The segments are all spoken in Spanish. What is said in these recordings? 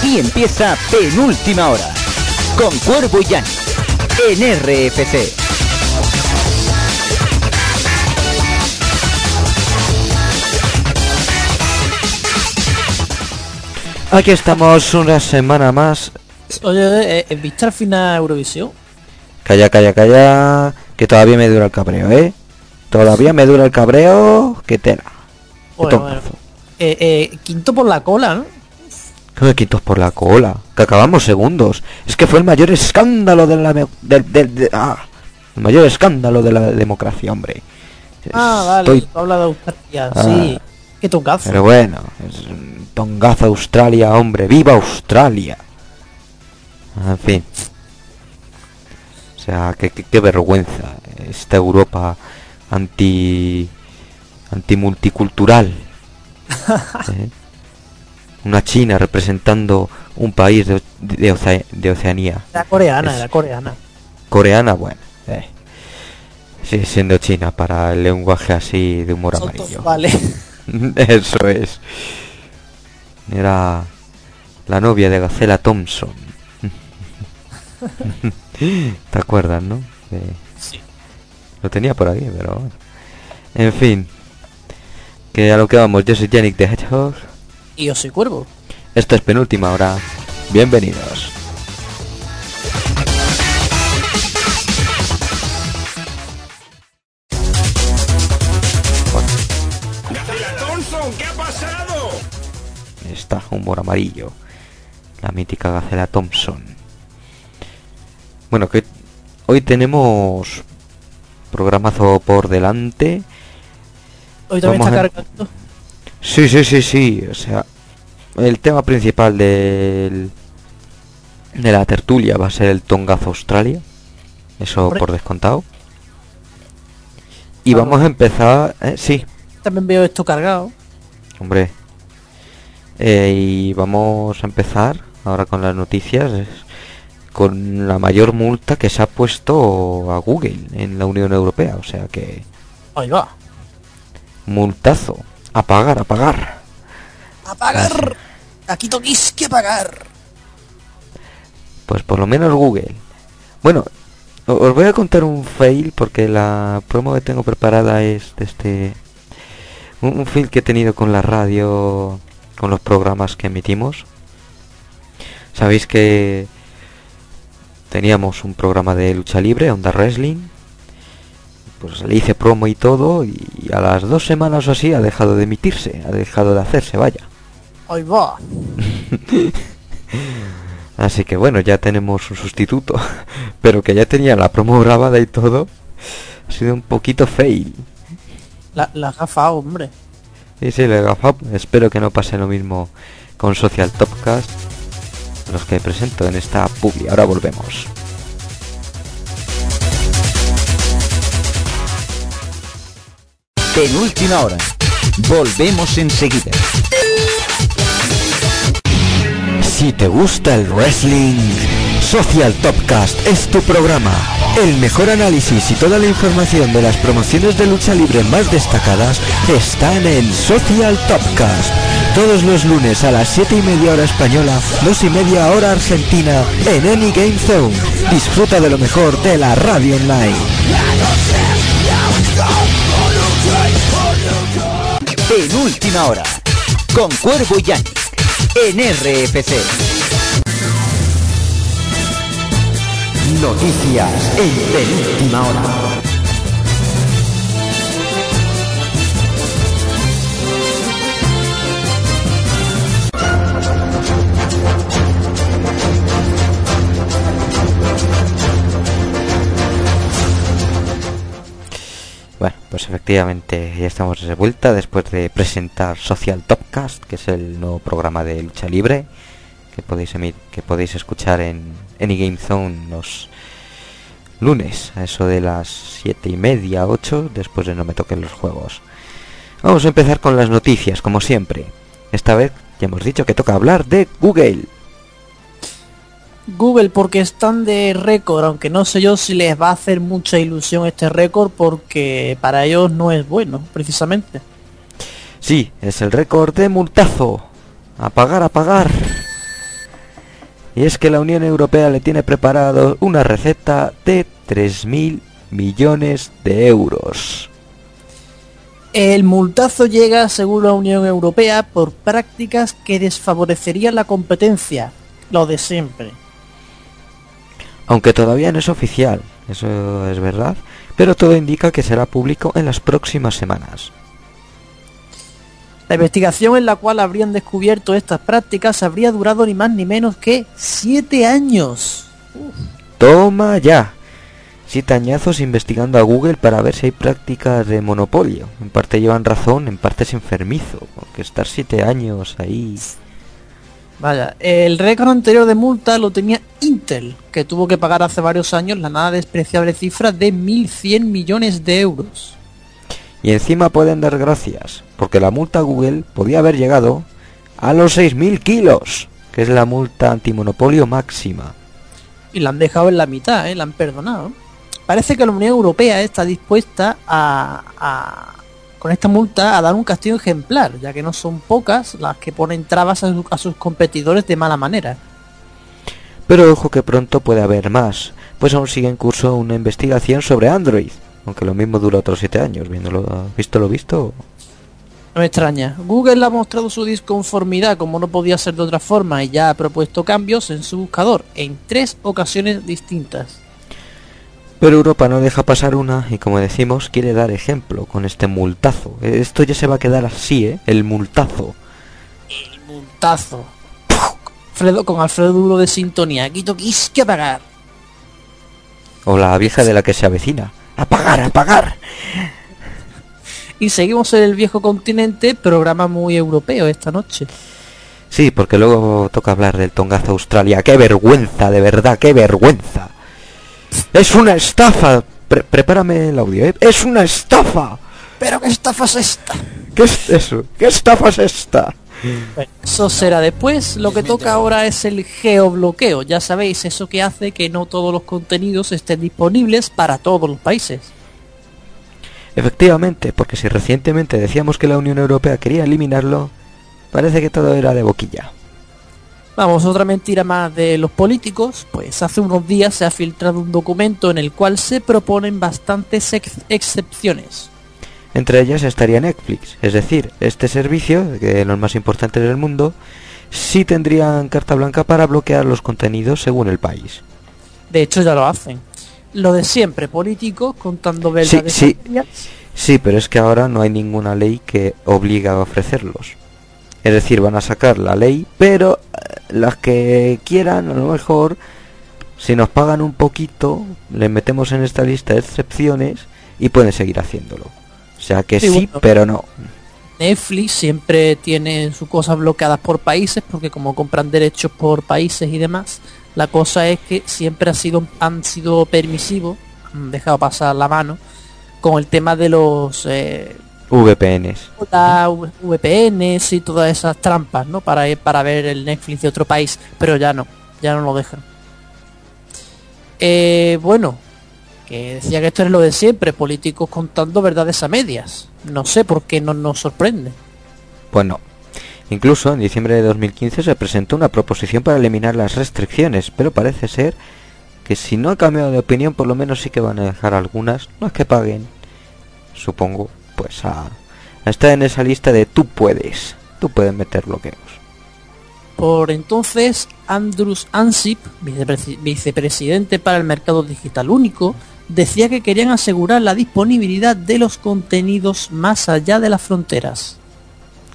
Aquí empieza Penúltima Hora. Con Cuervo y Jan. En RFC. Aquí estamos una semana más. Oye, eh, ¿viste al final Eurovisión? Calla, calla, calla. Que todavía me dura el cabreo, ¿eh? Todavía me dura el cabreo. Que tela. Bueno, bueno. Eh, eh, quinto por la cola, ¿no? Que me quitos por la cola. Que acabamos segundos. Es que fue el mayor escándalo de la... del- de- ah, el mayor escándalo de la democracia, hombre. Ah, vale. Estoy- tú hablas de Australia, Ah. sí. Qué tocazo. Pero bueno, es tongazo Australia, hombre. ¡Viva Australia! En fin. O sea, qué, qué- qué vergüenza esta Europa anti antimulticultural. ¿Eh? Una China representando un país de, de, Oce- de Oceanía. Era coreana, Es- era coreana. Coreana, bueno. eh. Sigue siendo China para el lenguaje así de humor amarillo. Vale. Eso es. Era la novia de Gacela Thompson. ¿Te acuerdas, no? De- Sí. Lo tenía por aquí, pero. En fin. Que a lo que vamos, yo soy Yannick de Hedgehog. Y yo soy cuervo. Esto es penúltima hora. Bienvenidos. Thompson, ¿qué ha pasado? Está humor amarillo. La mítica Gacela Thompson. Bueno, que hoy tenemos programazo por delante. Hoy también Vamos está a- cargando. Sí, sí, sí, sí. O sea, el tema principal del de la tertulia va a ser el Tongazo Australia. Eso por descontado. Y Vamos. vamos a empezar, eh, sí, También veo esto cargado. hombre. Eh, y vamos a empezar ahora con las noticias es con la mayor multa que se ha puesto a Google en la Unión Europea, o sea que Ahí va. multazo, a pagar, a pagar. A pagar. Aquí toquís que pagar. Pues por lo menos Google. Bueno, os voy a contar un fail porque la promo que tengo preparada es de este un, un fail que he tenido con la radio, con los programas que emitimos. Sabéis que teníamos un programa de lucha libre, Onda Wrestling. Pues le hice promo y todo y a las dos semanas o así ha dejado de emitirse, ha dejado de hacerse, vaya. Ahí va. Así que bueno, ya tenemos un sustituto. Pero que ya tenía la promo grabada y todo. Ha sido un poquito fail. La, la gafa, hombre. Y sí, le gafa. Espero que no pase lo mismo con Social Topcast. Los que presento en esta publi. Ahora volvemos. Penúltima Hora. Volvemos enseguida. Si te gusta el wrestling, Social Topcast es tu programa. El mejor análisis y toda la información de las promociones de lucha libre más destacadas están en Social Topcast. Todos los lunes a las 7 y media hora española, 2 y media hora argentina, en Any Game Zone. Disfruta de lo mejor de la radio online. Penúltima Hora. Con Cuervo y. En RFC. Noticias en penúltima hora. Pues efectivamente, ya estamos de vuelta después de presentar Social Topcast, que es el nuevo programa de lucha libre que podéis emi- que podéis escuchar en Any Zone los lunes a eso de las siete y media, 8, después de no me toquen los juegos. Vamos a empezar con las noticias, como siempre. Esta vez ya hemos dicho que toca hablar de Google. Google porque están de récord, aunque no sé yo si les va a hacer mucha ilusión este récord porque para ellos no es bueno, precisamente. Sí, es el récord de multazo. A pagar, a pagar. Y es que la Unión Europea le tiene preparado una receta de 3.000 millones de euros. El multazo llega, según la Unión Europea, por prácticas que desfavorecerían la competencia, lo de siempre. Aunque todavía no es oficial, eso es verdad, pero todo indica que será público en las próximas semanas. La investigación en la cual habrían descubierto estas prácticas habría durado ni más ni menos que 7 años. Toma ya. Siete añazos investigando a Google para ver si hay prácticas de monopolio. En parte llevan razón, en parte es enfermizo. Porque estar siete años ahí... Vaya, el récord anterior de multa lo tenía Intel, que tuvo que pagar hace varios años la nada despreciable cifra de 1.100 millones de euros. Y encima pueden dar gracias, porque la multa a Google podía haber llegado a los 6.000 kilos, que es la multa antimonopolio máxima. Y la han dejado en la mitad, ¿eh? la han perdonado. Parece que la Unión Europea está dispuesta a, a- con esta multa a dar un castigo ejemplar, ya que no son pocas las que ponen trabas a, su- a sus competidores de mala manera. Pero ojo que pronto puede haber más, pues aún sigue en curso una investigación sobre Android, aunque lo mismo dura otros 7 años, viéndolo, visto lo visto. No me extraña. Google ha mostrado su disconformidad como no podía ser de otra forma y ya ha propuesto cambios en su buscador en tres ocasiones distintas. Pero Europa no deja pasar una y como decimos quiere dar ejemplo con este multazo. Esto ya se va a quedar así, ¿eh? El multazo. El multazo. Alfredo, con Alfredo Duro de sintonía. Quito quis que pagar. O la vieja de la que se avecina. ¡A pagar, a pagar! Y seguimos en el viejo continente, programa muy europeo esta noche. Sí, porque luego toca hablar del tongazo Australia. ¡Qué vergüenza, de verdad, qué vergüenza! ¡Es una estafa! Pre- prepárame el audio, ¿eh? ¡Es una estafa! Pero qué estafa es esta. ¿Qué es eso? ¿Qué estafa es esta? Eso será después. Lo que toca ahora es el geobloqueo. Ya sabéis, eso que hace que no todos los contenidos estén disponibles para todos los países. Efectivamente, porque si recientemente decíamos que la Unión Europea quería eliminarlo, parece que todo era de boquilla. Vamos, otra mentira más de los políticos, pues hace unos días se ha filtrado un documento en el cual se proponen bastantes ex- excepciones. Entre ellas estaría Netflix, es decir, este servicio, que de los más importantes del mundo, sí tendrían carta blanca para bloquear los contenidos según el país. De hecho ya lo hacen. Lo de siempre, políticos contando verdades sí. amplias. Sí, pero es que ahora no hay ninguna ley que obliga a ofrecerlos. Es decir, van a sacar la ley, pero eh, las que quieran, a lo mejor, si nos pagan un poquito, les metemos en esta lista de excepciones y pueden seguir haciéndolo. O sea que Sí, sí, bueno. pero no. Netflix siempre tiene sus cosas bloqueadas por países porque como compran derechos por países y demás, la cosa es que siempre ha sido, han sido permisivos, han dejado pasar la mano con el tema de los eh, VPNs. VPNs y todas esas trampas, ¿no? Para ir- para ver el Netflix de otro país, pero ya no, ya no lo dejan. Eh, bueno, que decía que esto es lo de siempre, políticos contando verdades a medias. No sé por qué no nos sorprende. Pues no. Incluso en diciembre de 2015 se presentó una proposición para eliminar las restricciones, pero parece ser que si no ha cambiado de opinión, por lo menos sí que van a dejar algunas, no es que paguen, supongo, pues a, a estar en esa lista de tú puedes, tú puedes meter bloqueos. Por entonces, Andrus Ansip, vicepresi- vicepresidente para el mercado digital único, decía que querían asegurar la disponibilidad de los contenidos más allá de las fronteras.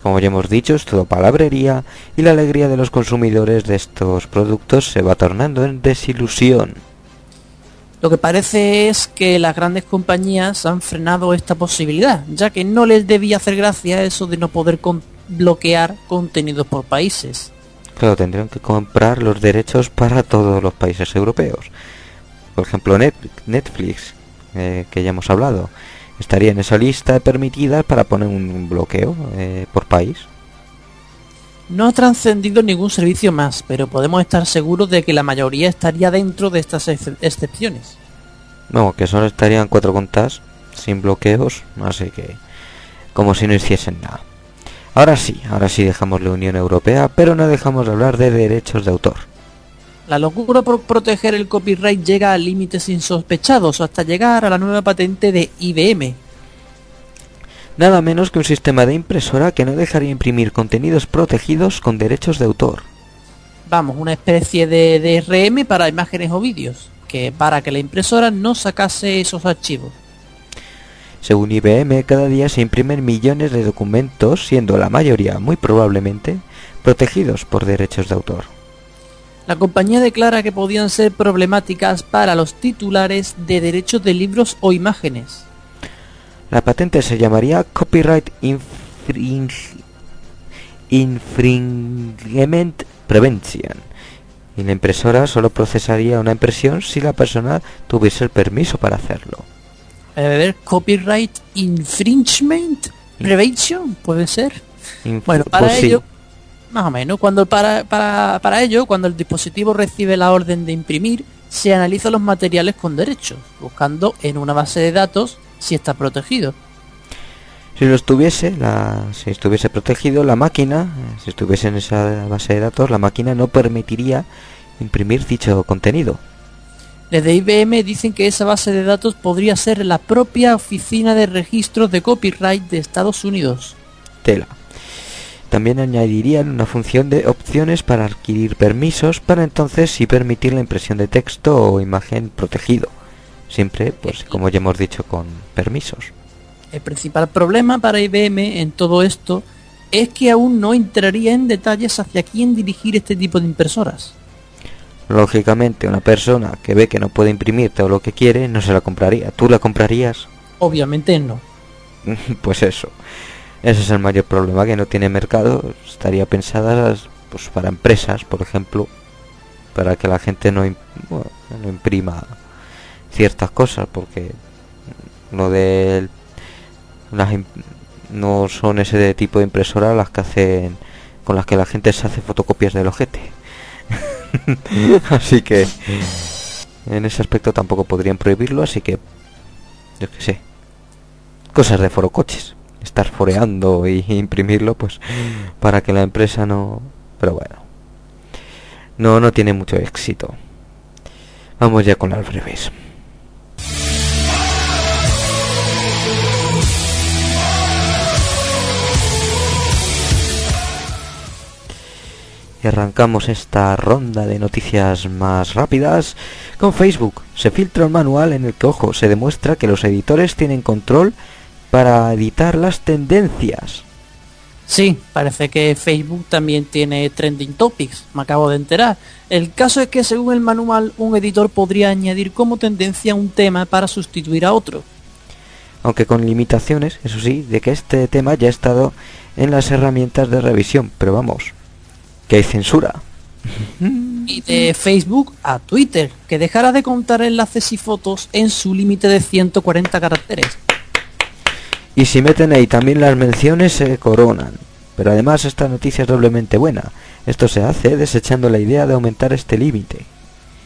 Como ya hemos dicho, es todo palabrería y la alegría de los consumidores de estos productos se va tornando en desilusión. Lo que parece es que las grandes compañías han frenado esta posibilidad, ya que no les debía hacer gracia eso de no poder bloquear contenidos por países. Claro, tendrían que comprar los derechos para todos los países europeos. Por ejemplo, Net- Netflix, eh, que ya hemos hablado, estaría en esa lista de permitidas para poner un bloqueo eh, por país. No ha trascendido ningún servicio más, pero podemos estar seguros de que la mayoría estaría dentro de estas ex- excepciones. No, que solo estarían cuatro contas sin bloqueos, así que como si no hiciesen nada. Ahora sí, ahora sí dejamos la Unión Europea, pero no dejamos de hablar de derechos de autor. La locura por proteger el copyright llega a límites insospechados hasta llegar a la nueva patente de IBM. Nada menos que un sistema de impresora que no dejaría imprimir contenidos protegidos con derechos de autor. Vamos, una especie de DRM para imágenes o vídeos, que para que la impresora no sacase esos archivos. Según IBM, cada día se imprimen millones de documentos, siendo la mayoría, muy probablemente, protegidos por derechos de autor. La compañía declara que podían ser problemáticas para los titulares de derechos de libros o imágenes. La patente se llamaría Copyright Infringe- Infringement Prevention. Y la impresora solo procesaría una impresión si la persona tuviese el permiso para hacerlo. A ver, copyright infringement prevention, puede ser. Inf- Bueno, para pues sí. ello, más o menos, cuando para, para, para ello, cuando el dispositivo recibe la orden de imprimir, se analizan los materiales con derechos, buscando en una base de datos si está protegido. Si lo estuviese, la, si estuviese protegido, la máquina, si estuviese en esa base de datos, la máquina no permitiría imprimir dicho contenido. Desde IBM dicen que esa base de datos podría ser la propia Oficina de Registros de Copyright de Estados Unidos. Tela. También añadirían una función de opciones para adquirir permisos para entonces sí permitir la impresión de texto o imagen protegido. Siempre, pues como ya hemos dicho, con permisos. El principal problema para IBM en todo esto es que aún no entraría en detalles hacia quién dirigir este tipo de impresoras. Lógicamente, una persona que ve que no puede imprimir todo lo que quiere, no se la compraría. ¿Tú la comprarías? Obviamente no. pues eso. Ese es el mayor problema, que no tiene mercado. Estaría pensada pues, para empresas, por ejemplo, para que la gente no, bueno, no imprima ciertas cosas, porque lo de las no son ese tipo de impresora las que hacen con las que la gente se hace fotocopias del ojete. así que en ese aspecto tampoco podrían prohibirlo, así que yo qué sé. Cosas de forocoches. Estar foreando y imprimirlo pues para que la empresa no pero bueno. No no tiene mucho éxito. Vamos ya con las breves. Y arrancamos esta ronda de noticias más rápidas con Facebook. Se filtra un manual en el que, ojo, se demuestra que los editores tienen control para editar las tendencias. Sí, parece que Facebook también tiene trending topics, me acabo de enterar. El caso es que según el manual, un editor podría añadir como tendencia un tema para sustituir a otro. Aunque con limitaciones, eso sí, de que este tema ya ha estado en las herramientas de revisión. Pero vamos, que hay censura. Y de Facebook a Twitter, que dejará de contar enlaces y fotos en su límite de 140 caracteres. Y si meten ahí también las menciones se coronan. Pero además esta noticia es doblemente buena. Esto se hace desechando la idea de aumentar este límite.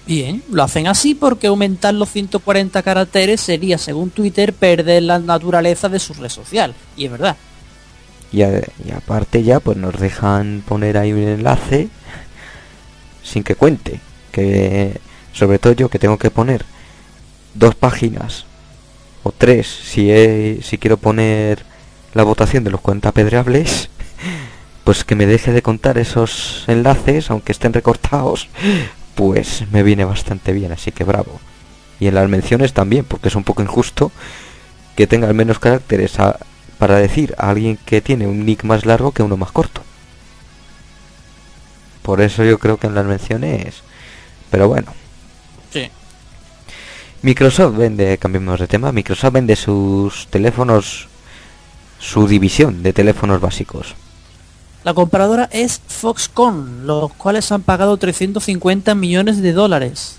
Bien, lo hacen así porque aumentar los 140 caracteres sería, según Twitter, perder la naturaleza de su red social. Y es verdad. Y, aparte ya pues nos dejan poner ahí un enlace sin que cuente. Que sobre todo yo que tengo que poner dos páginas o tres si, he- si quiero poner la votación de los cuentapedreables pues que me deje de contar esos enlaces aunque estén recortados pues me viene bastante bien así que bravo y en las menciones también porque es un poco injusto que tenga al menos caracteres a- para decir a alguien que tiene un nick más largo que uno más corto por eso yo creo que en las menciones pero bueno Sí. Microsoft vende, cambiemos de tema, Microsoft vende sus teléfonos, su división de teléfonos básicos. La compradora es Foxconn, los cuales han pagado 350 millones de dólares.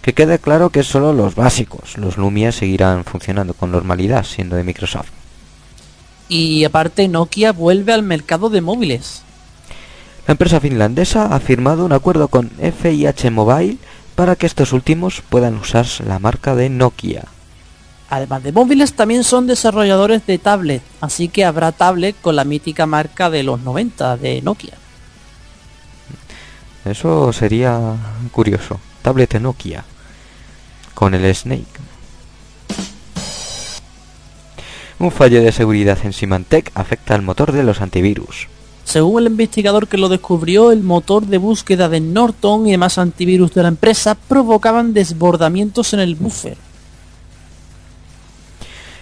Que quede claro que solo los básicos, los Lumia seguirán funcionando con normalidad siendo de Microsoft. Y aparte Nokia vuelve al mercado de móviles. La empresa finlandesa ha firmado un acuerdo con FIH Mobile para que estos últimos puedan usar la marca de Nokia. Además de móviles, también son desarrolladores de tablet, así que habrá tablet con la mítica marca de los 90 de Nokia. Eso sería curioso. Tablet de Nokia. Con el Snake. Un fallo de seguridad en Symantec afecta al motor de los antivirus. Según el investigador que lo descubrió, el motor de búsqueda de Norton y demás antivirus de la empresa provocaban desbordamientos en el buffer.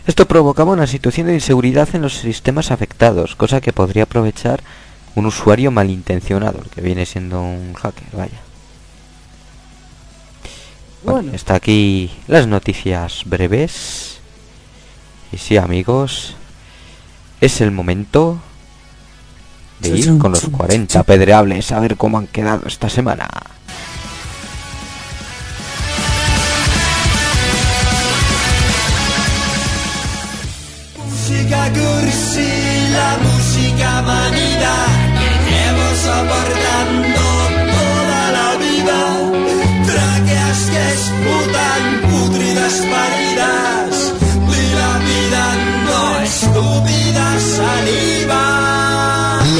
Esto provocaba una situación de inseguridad en los sistemas afectados, cosa que podría aprovechar un usuario malintencionado, que viene siendo un hacker, vaya. Bueno, Bueno. está aquí las noticias breves. Y sí, amigos, es el momento de ir con los 40 pedreables a ver cómo han quedado esta semana. Música cursi, la música manida, llevo soportando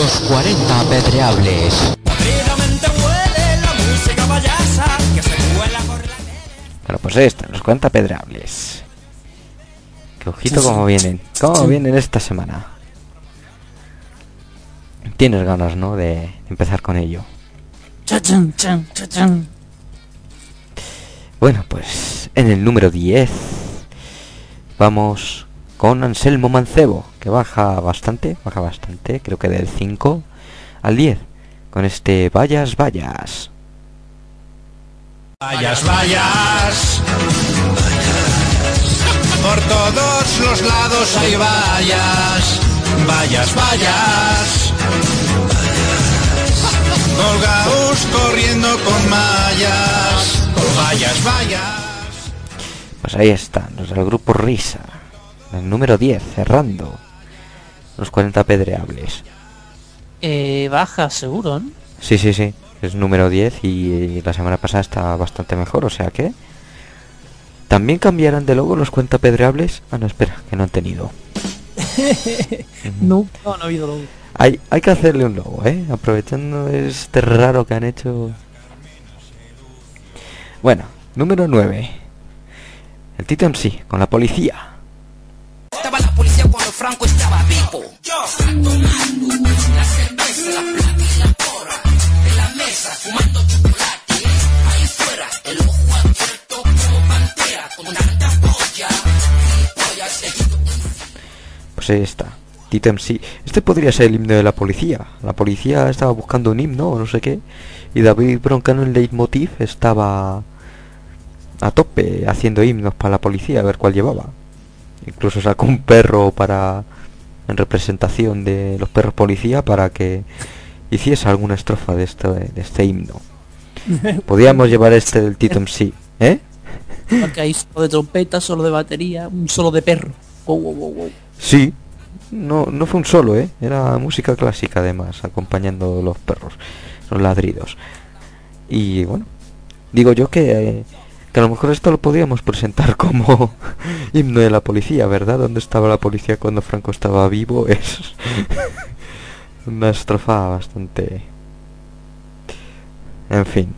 Los 40 apedreables. Bueno, pues están, los 40 pedreables. Que ojito cómo vienen, cómo vienen esta semana. Tienes ganas, ¿no? De empezar con ello. Bueno, pues en el número 10 vamos con Anselmo Mancebo, que baja bastante, baja bastante, creo que del 5 al 10, con este Vayas, Vayas. Vayas, vayas. Por todos los lados hay vallas. Vayas, vayas. Colgaos corriendo con mallas. Vayas, vayas. Pues ahí están, los del grupo Risa, el número 10, cerrando los 40 pedreables. Eh, baja, seguro, ¿no? Sí, sí, sí, es número 10 y la semana pasada está bastante mejor, o sea que... ¿También cambiarán de logo los cuenta pedreables? Ah, no, espera, que no han tenido. No, no, no ha habido logo. Hay, hay que hacerle un logo, ¿eh? Aprovechando este raro que han hecho. Bueno, número 9. El Tito sí, con la policía. Estaba la policía cuando Franco estaba vivo. Yo tomando la cerveza, la plata y la porra. En la mesa, fumando chocolate. Ahí fuera, el ojo abierto como pantera. Con tanta polla. Y polla seguido. Pues ahí está. Tito sí. Este podría ser el himno de la policía. La policía estaba buscando un himno o no sé qué. Y David Broncano en Leitmotiv estaba a tope haciendo himnos para la policía, a ver cuál llevaba. Incluso sacó un perro para en representación de los perros policía para que hiciese alguna estrofa de este, de este himno. Podríamos llevar este del Tito sí, ¿eh? Porque hay solo de trompeta, solo de batería, un solo de perro. Wow, wow, wow, wow. Sí. No, no fue un solo, ¿eh? Era música clásica además, acompañando los perros, los ladridos. Y bueno, digo yo que, eh, que a lo mejor esto lo podíamos presentar como himno de la policía, ¿verdad? ¿Dónde estaba la policía cuando Franco estaba vivo? Es una estrofa bastante... En fin.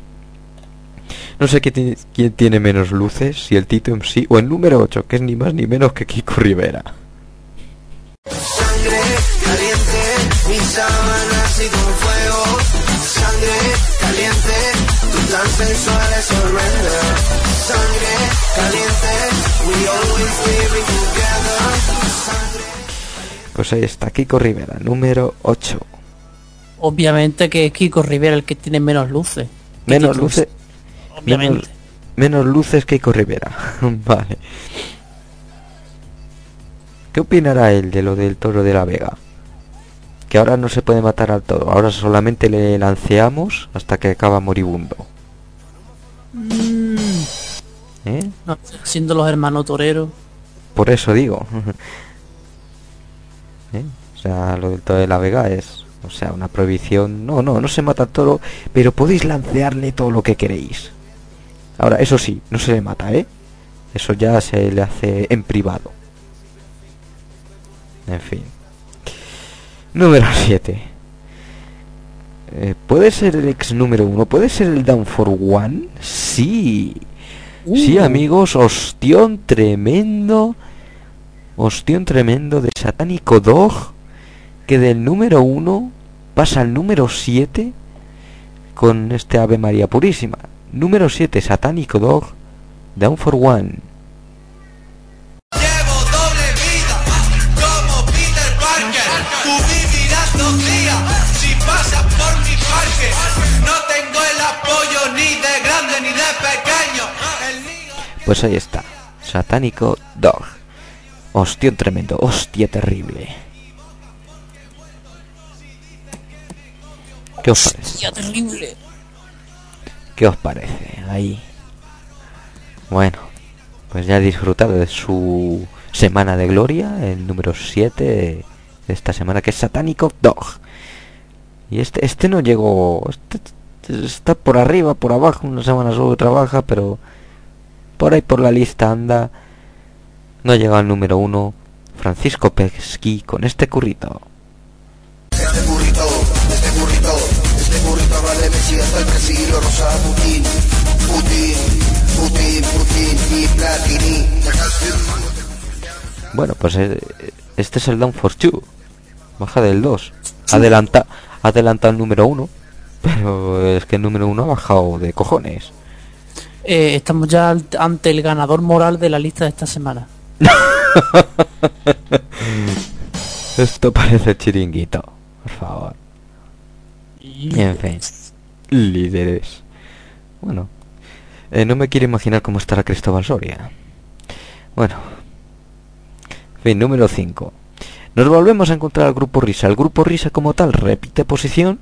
No sé quién, ti- quién tiene menos luces, si el Tito en sí o el número 8, que es ni más ni menos que Kiko Rivera. Sangre caliente, mis sábanas y con fuego. Sensual es horrenda. Sangre caliente, we always living together. Sangre Pues ahí está, Kiko Rivera, número 8. Obviamente que es Kiko Rivera el que tiene menos luces. Menos Kiko, luces. Obviamente. menos- menos luces que Ico Rivera. vale. ¿Qué opinará él de lo del toro de la Vega? Que ahora no se puede matar al toro, ahora solamente le lanceamos hasta que acaba moribundo. Mm, ¿Eh? no, siendo los hermanos toreros. Por eso digo. ¿Eh? O sea, lo del toro de la Vega es, o sea, una prohibición. No, no, no se mata al toro, pero podéis lancearle todo lo que queréis. Ahora, eso sí, no se le mata, ¿eh? Eso ya se le hace en privado. En fin. Número 7. ¿Puede ser el ex número 1? ¿Puede ser el Down for One? Sí. Sí, Uh. amigos, ostión tremendo. Ostión tremendo de Satánico Dog. Que del número 1 pasa al número 7 con este Ave María Purísima. Número 7, Satánico Dog. Down for One. Pues ahí está. Satánico Dog. Hostión tremendo. Hostia terrible. ¿Qué os parece? Terrible. ¿Qué os parece? Ahí. Bueno, pues ya he disfrutado de su semana de gloria, el número 7 de esta semana, que es Satánico Dog. Y este, este no llegó. Este, está por arriba, por abajo, una semana solo trabaja, pero por ahí por la lista anda. No ha llegado al número 1. Francisco Pesqui con este currito. Este burrito, este burrito, este burrito vale Messi hasta el Brasil, lo rosa Putin, Putin, Putin, Putin y Platini. Bueno, pues eh, este es el Down for Two. Baja del 2. Adelanta, adelanta el número 1. Pero es que el número 1 ha bajado de cojones. Eh, estamos ya ante el ganador moral de la lista de esta semana. Esto parece chiringuito. Por favor. En fin. Líderes. Bueno. eh, no me quiero imaginar cómo estará Cristóbal Soria. Bueno. En fin, número 5. Nos volvemos a encontrar al grupo Risa. El grupo Risa como tal repite posición.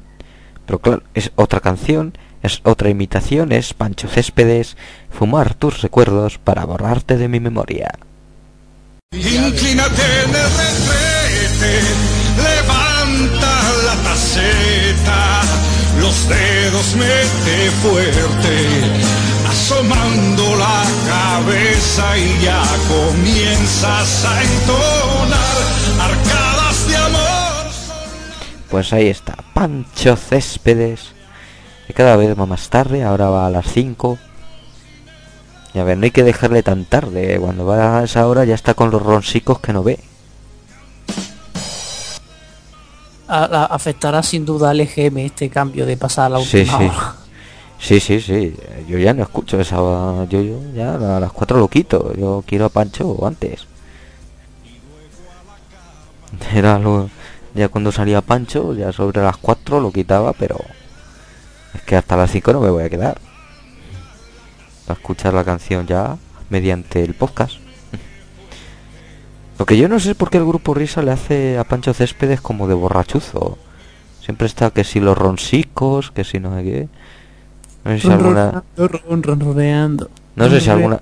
Pero claro, es otra canción. Es otra imitación. Es Pancho Céspedes. Fumar tus recuerdos para borrarte de mi memoria. Inclínate en el retrete, levanta la taceta, los dedos mete fuerte, asomando la cabeza y ya comienzas a entonar arcadas de amor. Pues ahí está, Pancho Céspedes. Cada vez va más tarde, ahora va a las 5. Y a ver, no hay que dejarle tan tarde. Cuando va a esa hora ya está con los ronsicos que no ve. A- afectará sin duda al EGM este cambio de pasar a la Sí, última sí. hora. Sí, sí, sí. Yo ya no escucho esa. Yo, yo ya a las 4 lo quito. Yo quiero a Pancho antes. Era lo. Ya cuando salía Pancho, ya sobre las 4 lo quitaba, pero. Es que hasta las 5 no me voy a quedar. Para escuchar la canción ya mediante el podcast. Lo que yo no sé es por qué el grupo Risa le hace a Pancho Céspedes como de borrachuzo. Siempre está que si los ronsicos, que si no sé qué. No sé si alguna, no sé si alguna,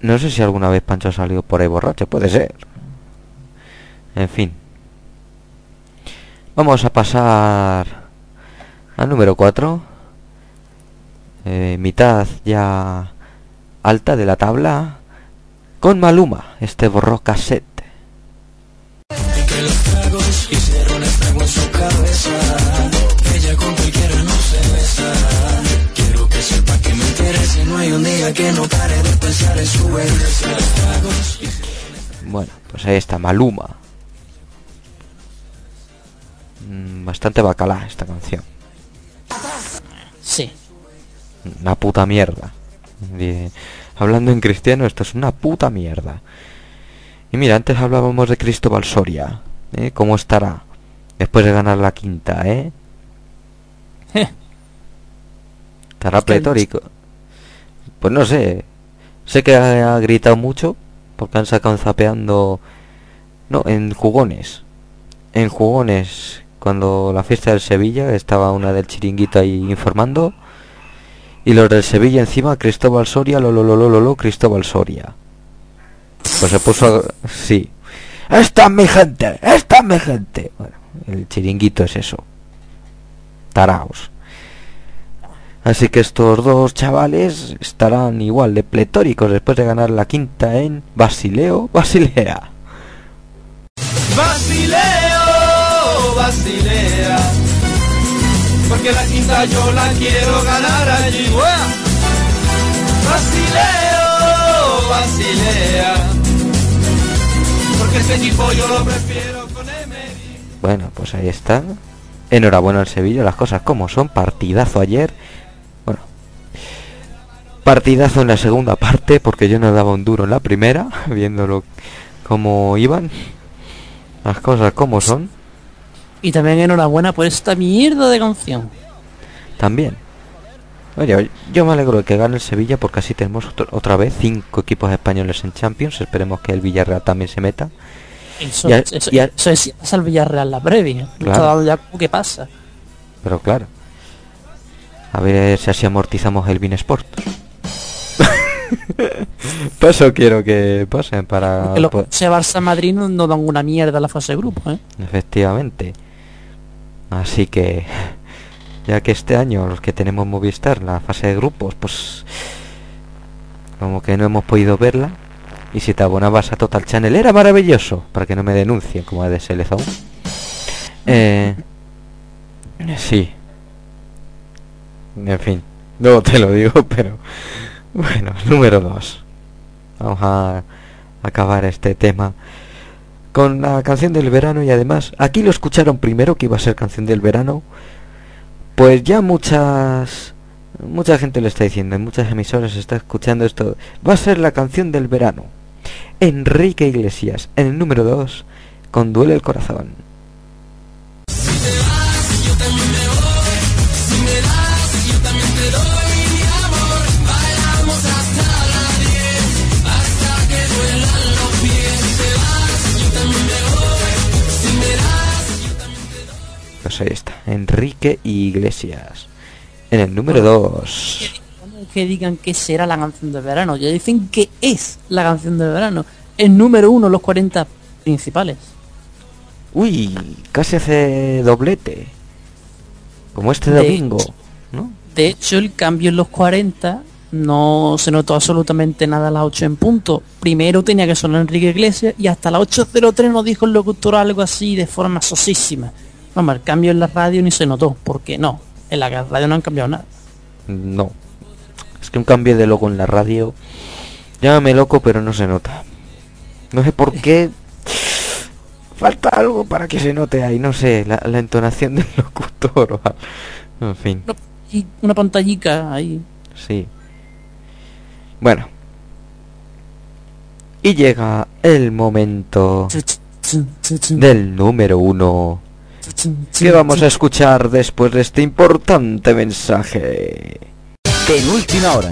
no sé si alguna vez Pancho ha salido por ahí borracho, puede ser. En fin. Vamos a pasar al número 4. mitad ya alta de la tabla. Con Maluma, este borró cassette. Bueno, pues ahí está Maluma. Mm, Bastante bacalá esta canción. Sí. Una puta mierda. Hablando en cristiano, esto es una puta mierda. Y mira, antes hablábamos de Cristóbal Soria. ¿eh? ¿Cómo estará? Después de ganar la quinta, ¿eh? Estará Es el- pletórico. pues no sé. Sé que ha, ha gritado mucho porque han sacado zapeando. No, en jugones. En jugones, cuando la fiesta del Sevilla estaba una del chiringuito ahí informando. Y los del Sevilla encima, Cristóbal Soria, lo lo lo lo lo, Cristóbal Soria. Pues se puso. Sí. ¡Esta es mi gente! ¡Esta es mi gente! Bueno, el chiringuito es eso. Taraos. Así que estos dos chavales estarán igual de pletóricos después de ganar la quinta en Basileo, Basilea. Basileo, Basilea. Porque la quinta yo la quiero ganar allí. Basilea. Porque este equipo yo lo prefiero con Emery. Bueno, pues ahí está. Enhorabuena al Sevilla, las cosas como son. Partidazo ayer. Bueno, partidazo en la segunda parte, porque yo no daba un duro en la primera, viéndolo cómo iban. Las cosas como son. Y también enhorabuena por esta mierda de canción. También. Oye, yo me alegro de que gane el Sevilla porque así tenemos otro- otra vez cinco equipos españoles en Champions. Esperemos que el Villarreal también se meta. Eso, Y a- eso, y a- eso es al Villarreal la previa. Claro. está ya como que pasa. Pero claro. A ver si así amortizamos el Binesport. Eso quiero que pasen para... Porque los po- ese Barça Madrid no, no dan una mierda a la fase de grupo, ¿eh? Efectivamente. Así que... Ya que este año los que tenemos Movistar, la fase de grupos, pues... Como que no hemos podido verla. Y si te abonabas a Total Channel era maravilloso. Para que no me denuncien como de Selezón. Eh... Sí. En fin. Luego te lo digo, pero... Bueno, número 2. Vamos a acabar este tema con la canción del verano y además aquí lo escucharon primero que iba a ser canción del verano. Pues ya muchas mucha gente lo está diciendo, en muchas emisoras está escuchando esto. Va a ser la canción del verano. Enrique Iglesias en el número 2 con Duele el corazón. Pues ahí está, Enrique Iglesias. En el número 2. Que digan que será la canción de verano. Ya dicen que es la canción de verano. El número uno, los 40 principales. Uy, casi hace doblete. Como este De domingo, ¿no? De hecho, el cambio en los 40 no se notó absolutamente nada a las 8 en punto. Primero tenía que sonar Enrique Iglesias y hasta las 8.03 nos dijo el locutor algo así de forma sosísima. Vamos, el cambio en la radio ni se notó, porque no, en la radio no han cambiado nada. No. Es que un cambio de logo en la radio. Llámame loco, pero no se nota. No sé por qué. Falta algo para que se note ahí, no sé, la, la entonación del locutor o. En fin, Y una pantallica ahí. sí. Bueno. Y llega el momento del número uno. Que vamos a escuchar después de este importante mensaje. Penúltima hora.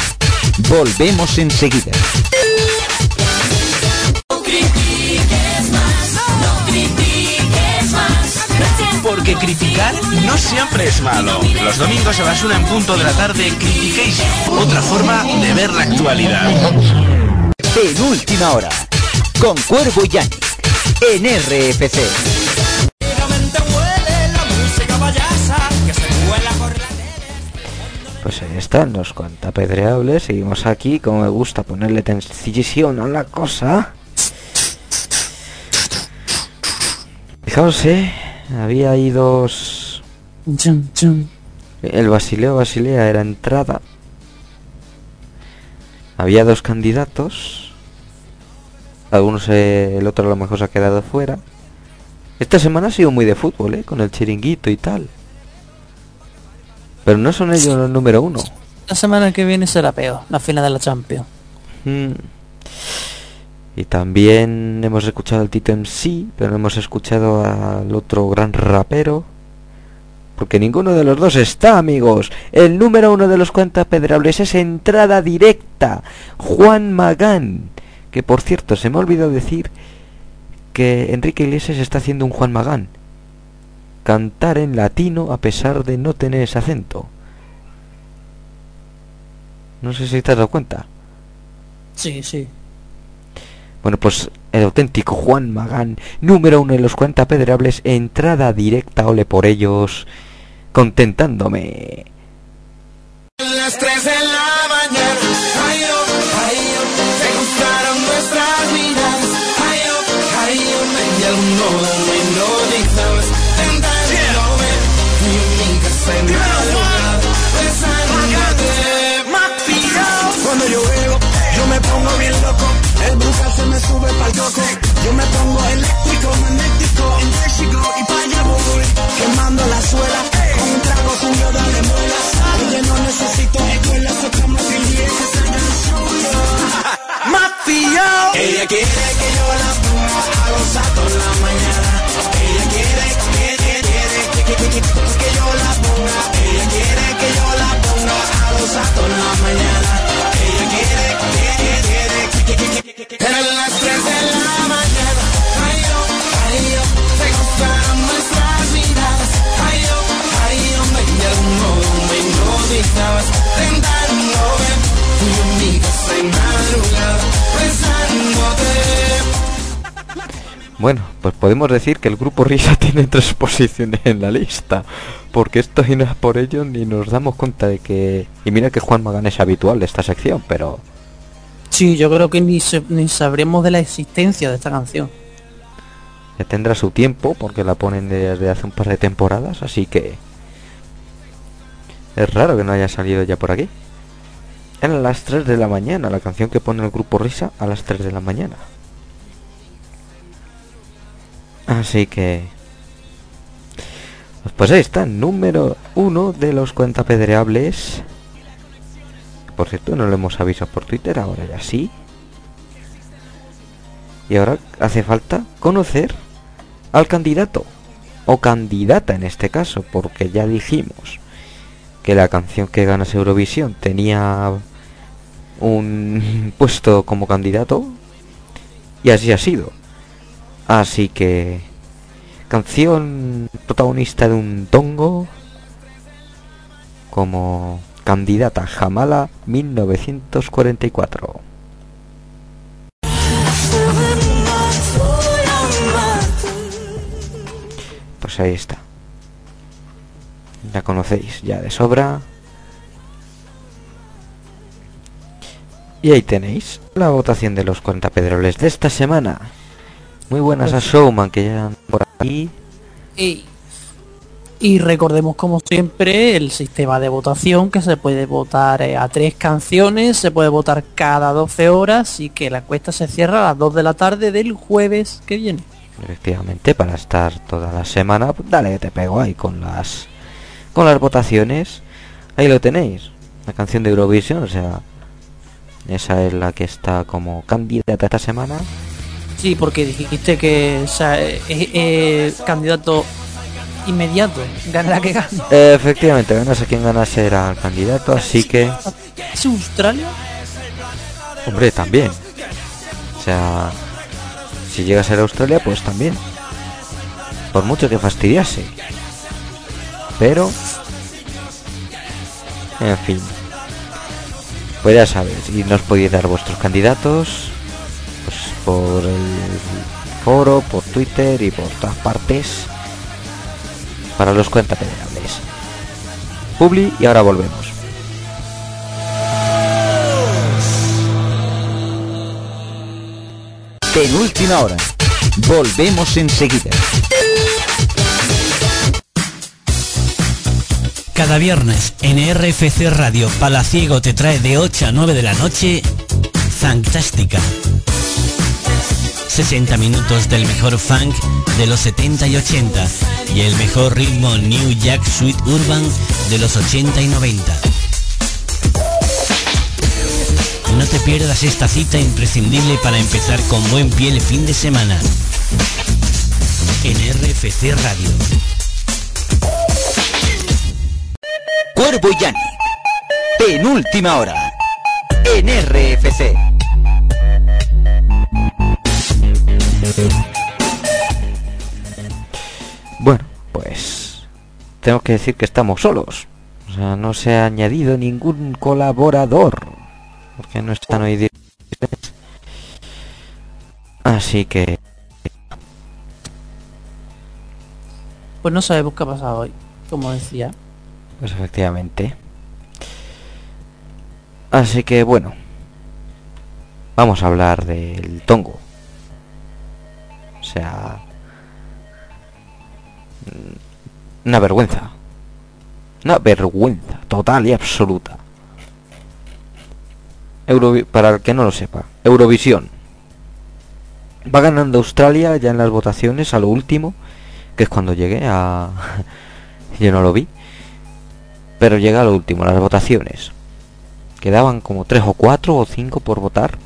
Volvemos enseguida. Porque criticar no siempre es malo. Los domingos a las una en punto de la tarde, Critication. Otra forma de ver la actualidad. Penúltima hora. Con Cuervo y Yannick. En RFC. Pues ahí están los cuantapedreables. Seguimos aquí, como me gusta ponerle tensión a la cosa. Fijaos, eh, había ahí dos... Chum, chum. El Basileo Basilea era entrada. Había dos candidatos. Algunos, eh, el otro a lo mejor se ha quedado fuera. Esta semana ha sido muy de fútbol, eh, con el chiringuito y tal. Pero no son ellos los número uno. La semana que viene será peor, la final de la Champions. Mm. Y también hemos escuchado al Tito MC, pero no hemos escuchado al otro gran rapero. porque ninguno de los dos está, amigos. El número uno de los cuentapedrables es entrada directa, Juan Magán. Que por cierto, se me ha olvidado decir que Enrique Iglesias está haciendo un Juan Magán. Cantar en latino a pesar de no tener ese acento. No sé si te has dado cuenta. Sí, sí. Bueno, pues el auténtico Juan Magán, número uno en los cuentapedrables, entrada directa, ole por ellos, contentándome. Las 3 de la mañana, Ella quiere que yo la ponga a gozar toda la mañana, ella quiere que, quiere que, que, yo la ponga, ella quiere que yo la ponga a gozar toda la mañana, ella quiere que, quiere que, que, que, eran las 3 de la mañana, ay yo, ay yo, se nuestras en madrugada, Bueno, pues podemos decir que el grupo Risa tiene tres posiciones en la lista, porque esto y no es por ello ni nos damos cuenta de que... Y mira que Juan Magán es habitual de esta sección, pero Sí, yo creo que ni, se- ni sabremos de la existencia de esta canción. ya tendrá su tiempo, porque la ponen desde hace un par de temporadas, así que... Es raro que no haya salido ya por aquí. Eran las 3 de la mañana, la canción que pone el grupo Risa a las 3 de la mañana. Así que... Pues ahí está, número uno de los cuentapedreables. Por cierto, no lo hemos avisado por Twitter, ahora ya sí. Y ahora hace falta conocer al candidato. O candidata en este caso, porque ya dijimos que la canción que ganas Eurovisión tenía un puesto como candidato. Y así ha sido. Así que... Canción protagonista de un tongo como candidata Jamala 1944. Pues ahí está. La conocéis ya de sobra. Y ahí tenéis la votación de los 40 pedroles de esta semana. Muy buenas a Showman que ya por aquí. Y, y recordemos como siempre el sistema de votación que se puede votar eh, a tres canciones, se puede votar cada 12 horas y que la encuesta se cierra a las 2 de la tarde del jueves que viene. Efectivamente, para estar toda la semana, pues dale que te pego ahí con las con las votaciones. Ahí lo tenéis. La canción de Eurovisión, o sea, esa es la que está como candidata esta semana. Sí, porque dijiste que o sea, eh, candidato inmediato, gana la que gane. Efectivamente, no sé quién ganase era el candidato, así que, ¿Es Australia? hombre, también. O sea, si llega a ser Australia, pues también. Por mucho que fastidiase. Pero, en fin. Pues ya sabéis, y nos podéis dar vuestros candidatos por el foro, por Twitter y por todas partes para los cuentapederables. Publi y ahora volvemos. Penúltima hora. Volvemos enseguida. Cada viernes en RFC Radio Palaciego te trae de 8 a 9 de la noche Fantástica. 60 minutos del mejor funk de los 70 y 80 y el mejor ritmo New Jack Sweet Urban de los 80 y 90. No te pierdas esta cita imprescindible para empezar con buen pie el fin de semana. En RFC Radio. Cuervo y Yanni. Penúltima hora. En RFC. Tengo que decir que estamos solos. O sea, no se ha añadido ningún colaborador. Porque no están hoy. Así que Pues no sabemos qué ha pasado hoy, como decía. Pues efectivamente. Así que bueno. Vamos a hablar del tongo. O sea... Una vergüenza. Una vergüenza total y absoluta. Para el que no lo sepa. Eurovisión. Va ganando Australia ya en las votaciones a lo último. Que es cuando llegué a... Yo no lo vi. Pero llega a lo último, las votaciones. Quedaban como 3 o 4 o 5 por votar.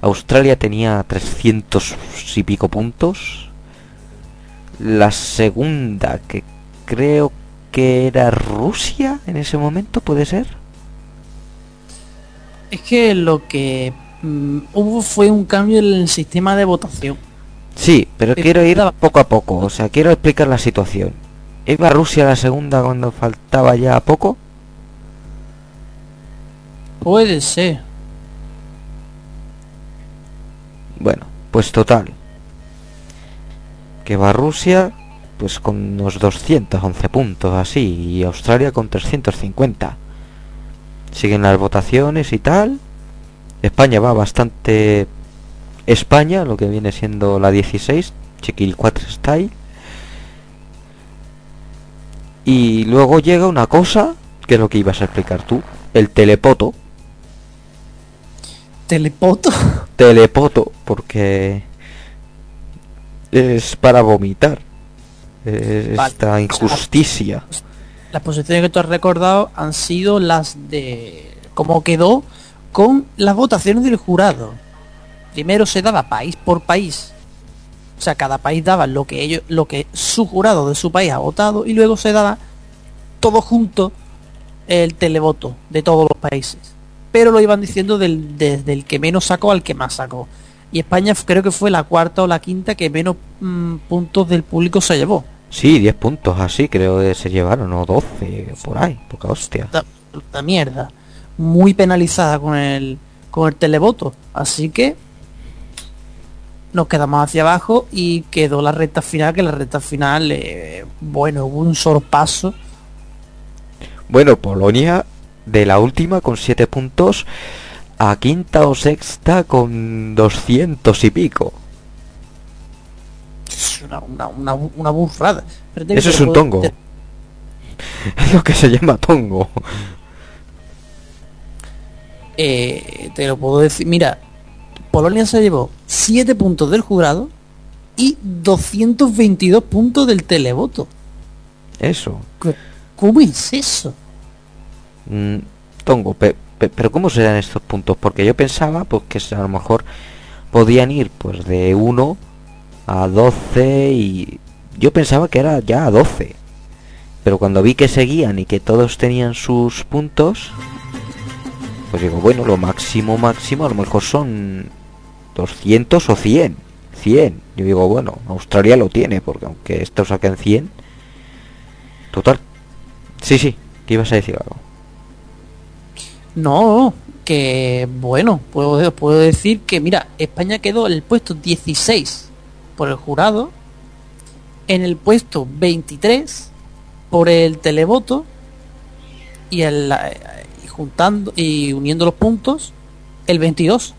Australia tenía 300 y pico puntos. La segunda, que creo que era Rusia en ese momento, ¿puede ser? Es que lo que mm, hubo fue un cambio en el sistema de votación. Sí, pero quiero ir poco a poco. O sea, quiero explicar la situación. ¿Iba Rusia la segunda cuando faltaba ya poco? Puede ser. Bueno, pues total. Que va Rusia pues con unos 211 puntos así y Australia con 350. Siguen las votaciones y tal. España va bastante España, lo que viene siendo la 16, Chiquil 4 Style. Y luego llega una cosa, que es lo que ibas a explicar tú, el telepoto. Telepoto. telepoto porque es para vomitar Vale. esta injusticia Las posiciones que tú has recordado han sido las de cómo quedó con las votaciones del jurado. Primero se daba país por país. O sea, cada país daba lo que ellos, lo que su jurado de su país ha votado y luego se daba todo junto el televoto de todos los países. Pero lo iban diciendo del, desde el que menos sacó al que más sacó. Y España creo que fue la cuarta o la quinta que menos mm, puntos del público se llevó. sí 10 puntos así creo que se llevaron o 12 por ahí poca hostia puta mierda. Muy penalizada con el con el televoto. Así que nos quedamos hacia abajo y quedó la recta final, que la recta final, eh, bueno, hubo un solo paso. bueno Polonia de la última con 7 puntos a quinta o sexta con 200 y pico Es una, una, una, una burrada. Espérate eso es un tongo te- es lo que se llama tongo eh, te lo puedo decir. Mira, Polonia se llevó 7 puntos del jurado y 222 puntos del televoto. eso ¿Qué- ¿Cómo es eso? Mm, Tongo, pe- pero ¿cómo serán estos puntos? Porque yo pensaba pues que a lo mejor podían ir pues de 1 a 12 y yo pensaba que era ya a 12. Pero cuando vi que seguían y que todos tenían sus puntos, pues digo, bueno, lo máximo máximo a lo mejor son 200 o 100. 100. Yo digo, bueno, Australia lo tiene porque aunque estos saquen 100, total. Sí, sí, que ibas a decir algo. No, que bueno, puedo, puedo decir que mira, España quedó en el puesto 16 por el jurado, en el puesto 23 por el televoto y, el, y juntando y uniendo los puntos el 22.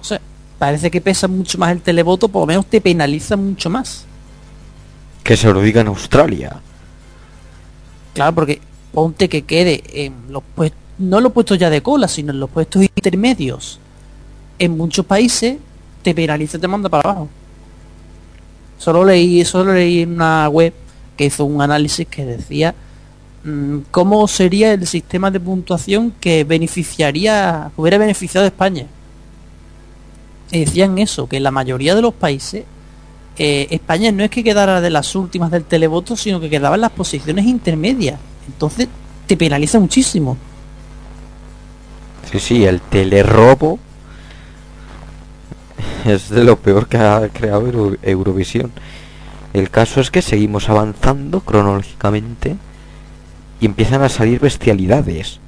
O sea, parece que pesa mucho más el televoto, por lo menos te penaliza mucho más. Que se lo diga en Australia. Claro, porque ponte que quede en los puestos, no los puestos ya de cola, sino en los puestos intermedios. En muchos países te penaliza y te manda para abajo. Solo leí, solo leí en una web que hizo un análisis que decía mm, cómo sería el sistema de puntuación que beneficiaría, hubiera beneficiado a España. Decían eso, que en la mayoría de los países eh, España no es que quedara de las últimas del televoto, sino que quedaba en las posiciones intermedias. Entonces te penaliza muchísimo. Sí, sí, el telerrobo es de lo peor que ha creado Euro- Eurovisión. El caso es que seguimos avanzando cronológicamente y empiezan a salir bestialidades.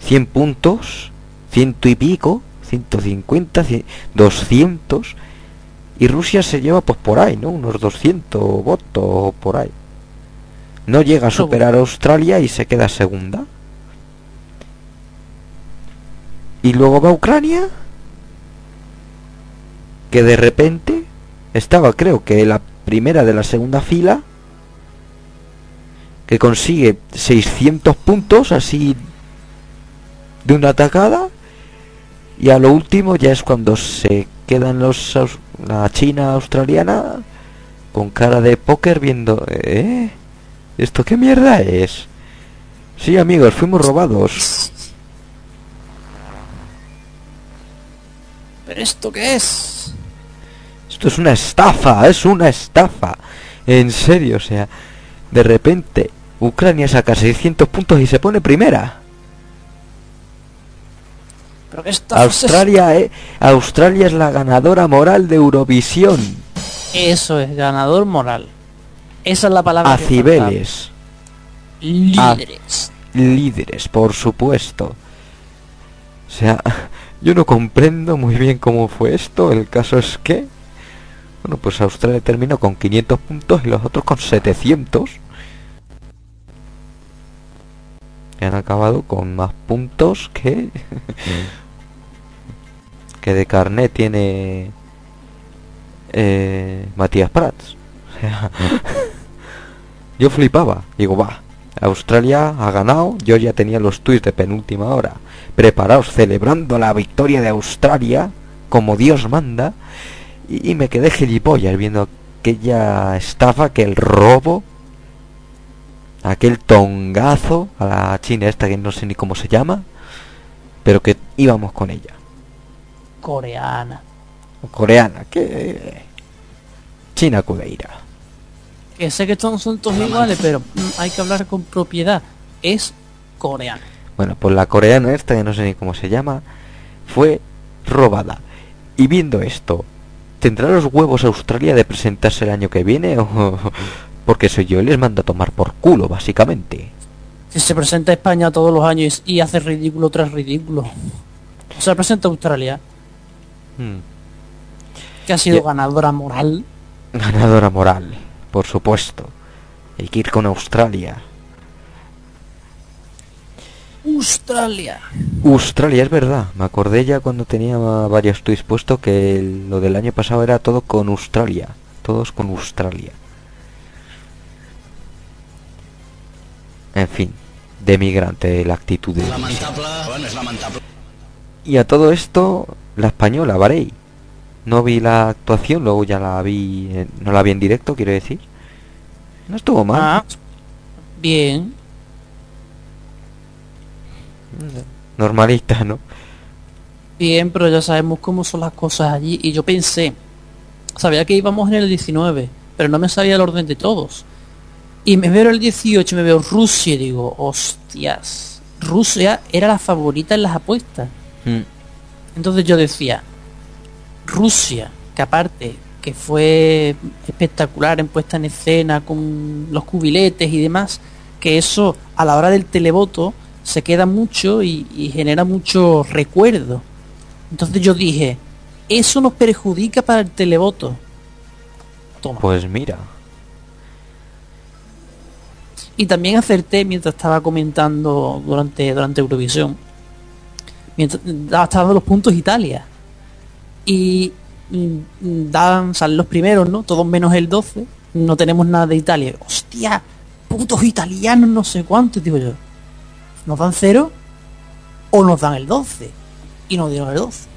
100 puntos, ciento y pico, 150, cien- 200 y Rusia se lleva pues por ahí, ¿no? Unos 200 votos por ahí. No llega a superar a Australia y se queda segunda. Y luego va Ucrania, que de repente estaba creo que la primera de la segunda fila, que consigue 600 puntos así de una atacada, y a lo último ya es cuando se quedan los la China australiana con cara de póker viendo, ¿eh? ¿Esto qué mierda es? Sí, amigos, fuimos robados. Esto qué es? Esto es una estafa, es una estafa. En serio, o sea, de repente Ucrania saca 600 puntos y se pone primera. ¿Pero qué estafa es Australia, eh, Australia es la ganadora moral de Eurovisión. Eso es, ganador moral. Esa es la palabra. A que Cibeles. faltaba. Líderes. Líderes, por supuesto. O sea, yo no comprendo muy bien cómo fue esto. El caso es que... Bueno, pues Australia terminó con 500 puntos y los otros con 700. Y han acabado con más puntos que... que de carnet tiene... eh, Matías Prats. O sea, yo flipaba. Digo, va, Australia ha ganado. Yo ya tenía los tweets de penúltima hora. Preparaos celebrando la victoria de Australia como Dios manda. Y, y me quedé gilipollas viendo aquella estafa, aquel robo, aquel tongazo a la china esta que no sé ni cómo se llama, pero que íbamos con ella. Coreana. Coreana, que... China Cudeira. Que sé que todos son todos iguales, pero mm, hay que hablar con propiedad. Es coreana. Bueno, pues la coreana esta, que no sé ni cómo se llama, fue robada. Y viendo esto, ¿tendrá los huevos Australia de presentarse el año que viene? O... Porque soy yo y les mando a tomar por culo, básicamente. Que se presenta a España todos los años y hace ridículo tras ridículo. Se presenta a Australia, Hmm. que ha sido Ya. ganadora moral. Ganadora moral, por supuesto. Hay que ir con Australia. Australia. Australia, es verdad. Me acordé ya cuando tenía varios tweets puesto que el- lo del año pasado era todo con Australia. Todos con Australia. En fin, de migrante la actitud de... Lamentable, bueno, és lamentable. Y a todo esto, la española, Varey. No vi la actuación, luego ya la vi... en- No la vi en directo, quiero decir. No estuvo mal. Ah, bien. Normalista, ¿no? Bien, pero ya sabemos cómo son las cosas allí. Y yo pensé, sabía que íbamos en el 19, pero no me sabía el orden de todos. Y me veo el 18, me veo Rusia y digo, hostias, Rusia era la favorita en las apuestas. Mm. Entonces yo decía, Rusia, que aparte que fue espectacular en puesta en escena con los cubiletes y demás, que eso a la hora del televoto se queda mucho y, y genera mucho recuerdo. Entonces yo dije, eso nos perjudica para el televoto. Toma. Pues mira. Y también acerté mientras estaba comentando durante, durante Eurovisión. Mientras estaba dando los puntos Italia. Y mm, dan, salen los primeros, ¿no? Todos menos el 12. No tenemos nada de Italia. Hostia, putos italianos, no sé cuántos, digo yo. ¿Nos dan cero? ¿O nos dan el 12? Y nos dieron el 12.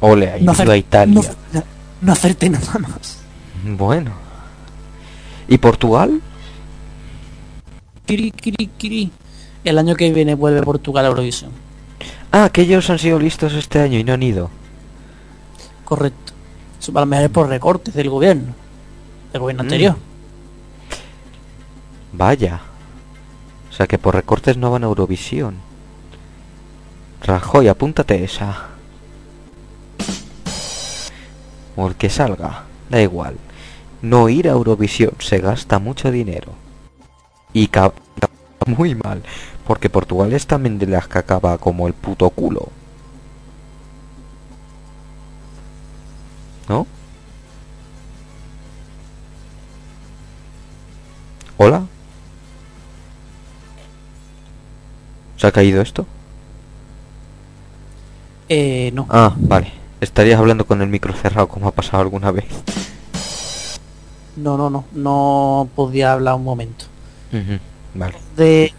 Ole, ahí No, a Italia. no- no acerté nada más. Bueno. ¿Y Portugal? Kiri, kiri, kiri. El año que viene vuelve Portugal a Eurovisión. Ah, que ellos han sido listos este año y no han ido. Correcto. Eso a lo mejor es por recortes del gobierno. Del gobierno Mm. anterior. Vaya. O sea que por recortes no van a Eurovisión. Rajoy, apúntate esa. O el que salga, da igual. No ir a Eurovisión se gasta mucho dinero. Y ca- ca- muy mal, porque Portugal es también de las que acaba como el puto culo. ¿No? ¿Hola? ¿Se ha caído esto? Eh, no. Ah, vale. Estarías hablando con el micro cerrado como ha pasado alguna vez. No, no, no. No podía hablar un momento. Vale. De...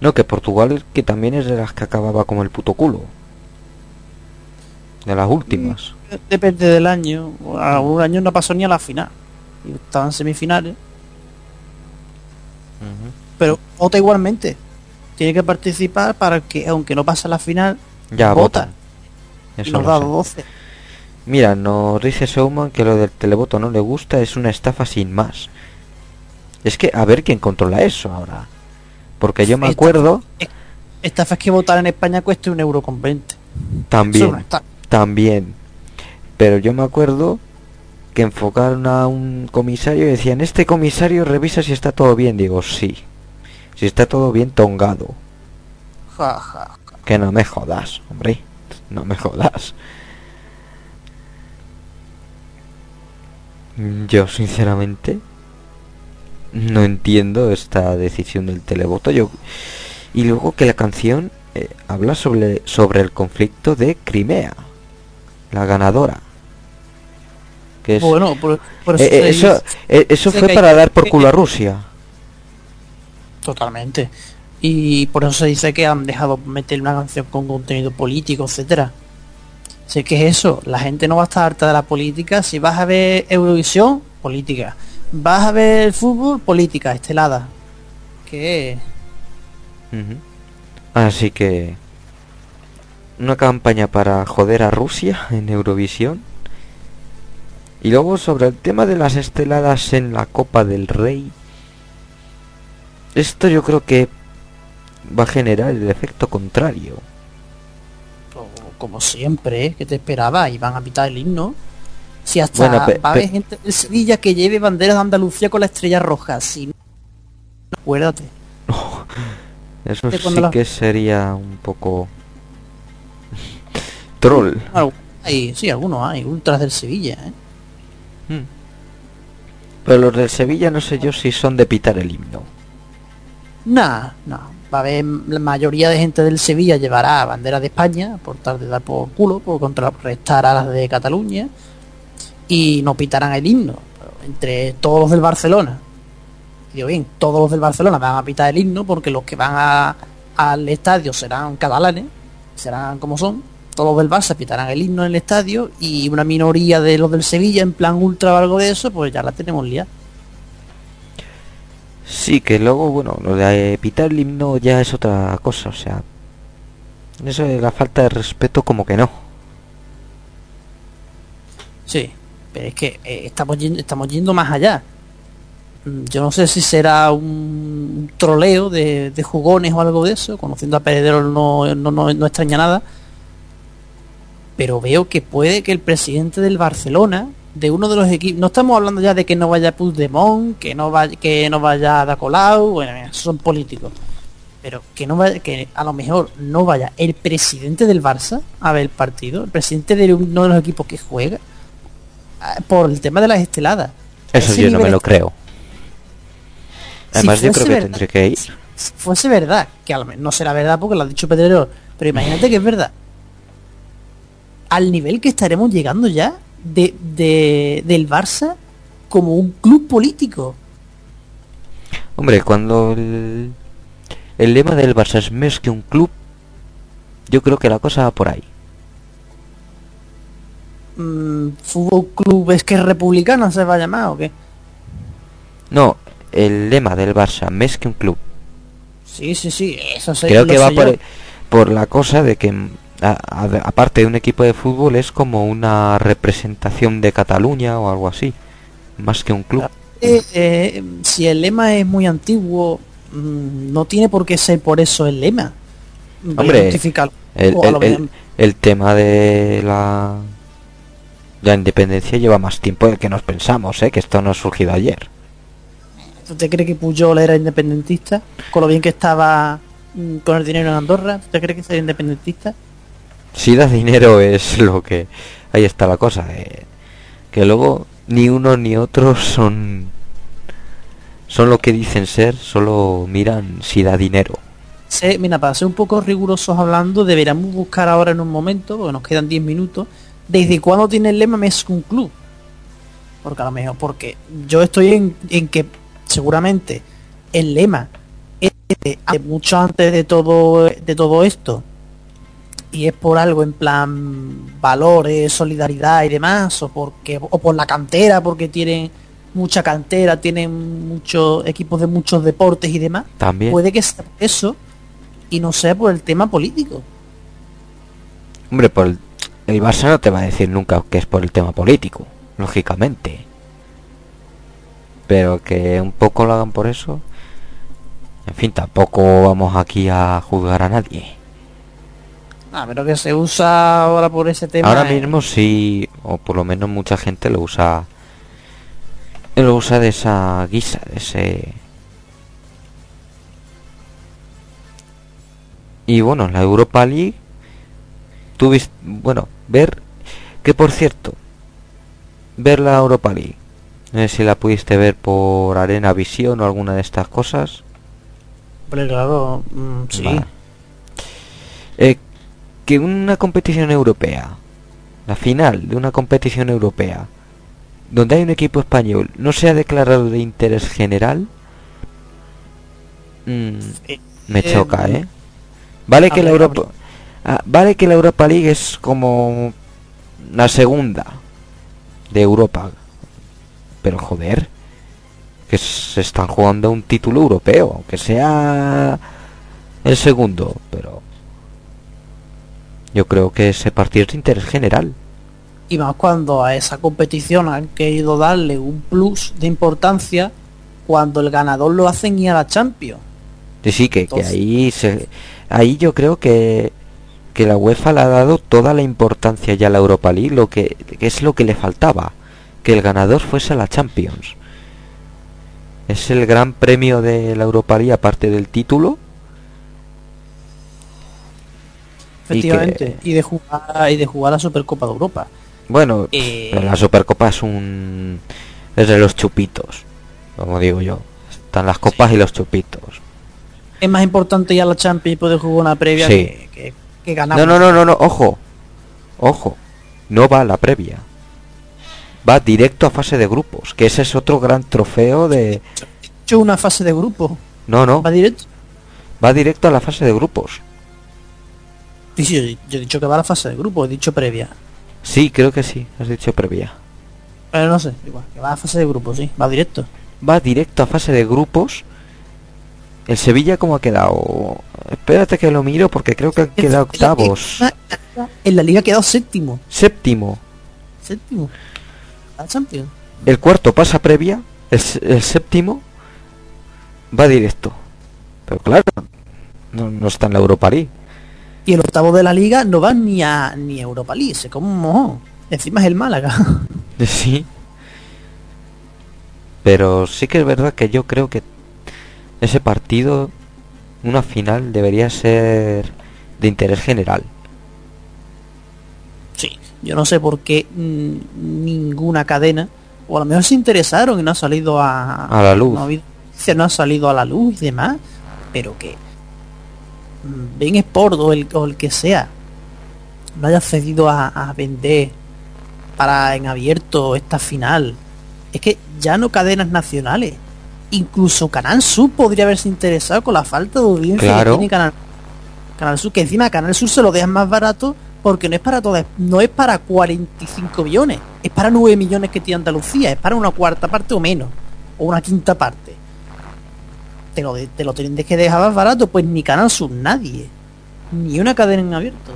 No, que Portugal que también es de las que acababa como el puto culo. De las últimas. Depende del año. Algún año no pasó ni a la final. Y estaban semifinales. Pero vota igualmente. Tiene que participar para que, aunque no pase a la final, Ya vota. Y Eso nos da sé. 12. Mira, nos dice Showman que lo del televoto no le gusta, es una estafa sin más. Es que a ver quién controla eso ahora. Porque yo me acuerdo Esta vez que votar en España cuesta un euro con 20. también, Eso no. También. Pero yo me acuerdo que enfocaron a un comisario y decían, este comisario revisa si está todo bien. Digo, sí. Si está todo bien tongado. Ja, ja, ja. Que no me jodas, hombre. No me jodas. Yo sinceramente no entiendo esta decisión del televoto. Yo y luego que la canción eh, habla sobre sobre el conflicto de Crimea, la ganadora. Que es Bueno, por, por Eh, eh, eso eh, eso fue hay para dar por culo a Rusia. Totalmente. Y por eso se dice que han dejado meter una canción con contenido político, etcétera. Sé que es eso, la gente no va a estar harta de la política. Si vas a ver Eurovisión, política. Vas a ver fútbol, política, estelada. Que. Así que una campaña para joder a Rusia en Eurovisión. Y luego sobre el tema de las esteladas en la Copa del Rey. Esto yo creo que va a generar el efecto contrario. co- como siempre, ¿eh? que te esperaba, y van a pitar el himno. Si hasta Bueno, va a haber gente de Sevilla que lleve banderas de Andalucía con la estrella roja, si no, acuérdate. Eso sí que sería un poco troll. Hay, sí, algunos hay, ultras del Sevilla, ¿eh? Mm. Pero los del Sevilla no sé yo si son de pitar el himno. Nah, no. Va a haber la mayoría de gente del Sevilla llevará bandera de España por tal de dar por culo, por contrarrestar a las de Cataluña y no pitarán el himno. Pero entre todos los del Barcelona, digo bien, todos los del Barcelona van a pitar el himno porque los que van a- al estadio serán catalanes, serán como son. Todos del Barça pitarán el himno en el estadio y una minoría de los del Sevilla en plan ultra o algo de eso, pues ya la tenemos liada. Sí, que luego, bueno, lo de pitar el himno ya es otra cosa, o sea, eso de la falta de respeto como que no. Sí, pero es que eh, estamos, yendo, estamos yendo más allá. Mm, Yo no sé si será un troleo de, de jugones o algo de eso. Conociendo a Peredero no, no, no, no extraña nada. Pero veo que puede que el presidente del Barcelona, de uno de los equipos, no estamos hablando ya de que no vaya Puigdemont, que no vaya, que no vaya Da Colau, bueno, son políticos. Pero que no vaya, que a lo mejor no vaya el presidente del Barça a ver el partido, el presidente de uno de los equipos que juega, ah, por el tema de las esteladas. Eso Ese yo no me lo creo. Si Además yo fuese creo que verdad- tendré que ir. Si fuese verdad, que a lo mejor no será verdad porque lo ha dicho Pedrero, pero imagínate que es verdad. Al nivel que estaremos llegando ya de, de- del Barça como un club político. Hombre, cuando el, el lema del Barça es más que un club, yo creo que la cosa va por ahí. Mm, fútbol club es que republicano se va a llamar o qué. No, el lema del Barça, más que un club. Sí, sí, sí, eso sé, creo que va sé por, la cosa de que aparte de un equipo de fútbol es como una representación de Cataluña o algo así más que un club Eh, eh, si el lema es muy antiguo, mm, no tiene por qué ser por eso el lema. Hombre. El, tema de la la independencia lleva más tiempo del que nos pensamos, ¿eh? que esto no ha surgido ayer. ¿Tú te crees que Puyol era independentista? Con lo bien que estaba mm, con el dinero en Andorra, ¿tú te crees que sería independentista? Si da dinero es lo que... Ahí está la cosa. eh, que luego ni uno ni otro son... Son lo que dicen ser, solo miran si da dinero. Se- mira, para ser un poco rigurosos hablando, deberíamos buscar ahora en un momento, porque nos quedan 10 minutos, desde cuándo tiene el lema un club. Porque a lo mejor, porque yo estoy en, que seguramente el lema es de mucho antes de todo de todo esto y es por algo en plan valores, solidaridad y demás, o porque o por la cantera, porque tienen mucha cantera, tienen muchos equipos de muchos deportes y demás. También. Puede que sea por eso y no sea por el tema político. Hombre, por el, el Barça no te va a decir nunca que es por el tema político, lógicamente. Pero que un poco lo hagan por eso. En fin, tampoco vamos aquí a juzgar a nadie. Ah, pero que se usa ahora por ese tema. Ahora eh, mismo sí, o por lo menos mucha gente lo usa. Lo usa de esa guisa, de ese. Y bueno, la Europa League. Tuviste. Bueno, ver. Que por cierto. Ver la Europa League. No sé si la pudiste ver por Arena Visión o alguna de estas cosas. Hombre, claro, mm, sí. Vale. Eh, que una competición europea, la final de una competición europea, donde hay un equipo español, no sea declarado de interés general, mm, me eh, choca, ¿eh? Vale que la Europa, ah, vale que la Europa League es como la segunda de Europa, pero joder, que se están jugando un título europeo, aunque sea el segundo, pero yo creo que ese partido es de interés general. Y más cuando a esa competición han querido darle un plus de importancia cuando el ganador lo hacen ir a la Champions. Sí, sí, que, ahí se, ahí yo creo que que la UEFA le ha dado toda la importancia ya a la Europa League, lo que, que es lo que le faltaba, que el ganador fuese a la Champions. Es el gran premio de la Europa League aparte del título. Y que- Efectivamente. Y, de jugar y de jugar la Supercopa de Europa. Bueno, Eh, la Supercopa es un es de los chupitos, como digo yo. Están las copas y los chupitos. Es más importante ya la Champions poder jugar una previa Sí. que, que, que ganar. No, no, no, no, no, ojo. Ojo. No va a la previa. Va directo a fase de grupos, que ese es otro gran trofeo de hecho una fase de grupo. No, no, Va directo. va directo a la fase de grupos. Sí, sí, yo he dicho que va a la fase de grupo, he dicho previa. Sí, creo que sí, has dicho previa. Pero no sé, igual, que va a fase de grupo, sí, va directo. Va directo a fase de grupos. El Sevilla cómo ha quedado? Espérate que lo miro porque creo que han quedado octavos. En la liga ha quedado séptimo. Séptimo. Séptimo. La Champions. El cuarto pasa previa. El, séptimo va directo. Pero claro, no, no está en la Europa League. Y el octavo de la liga no va ni a ni a Europa League, se come un mojón. Encima es el Málaga. Sí. Pero sí que es verdad que yo creo que ese partido, una final, debería ser de interés general. Sí. Yo no sé por qué ninguna cadena, o a lo mejor se interesaron y no ha salido a, A la luz. No ha, no ha salido a la luz y demás, pero que Ben Sport o el, o el que sea no haya cedido a, a vender para en abierto esta final. Es que ya no cadenas nacionales. Incluso Canal Sur podría haberse interesado con la falta de audiencia Claro. que tiene Canal, Canal Sur, que encima Canal Sur se lo dejan más barato porque no es para todas, no es para 45 millones, es para 9 millones que tiene Andalucía, es para una cuarta parte o menos, o una quinta parte. Te lo, te lo tienes que dejar más barato, pues ni Canal Sur nadie, ni una cadena en abierto.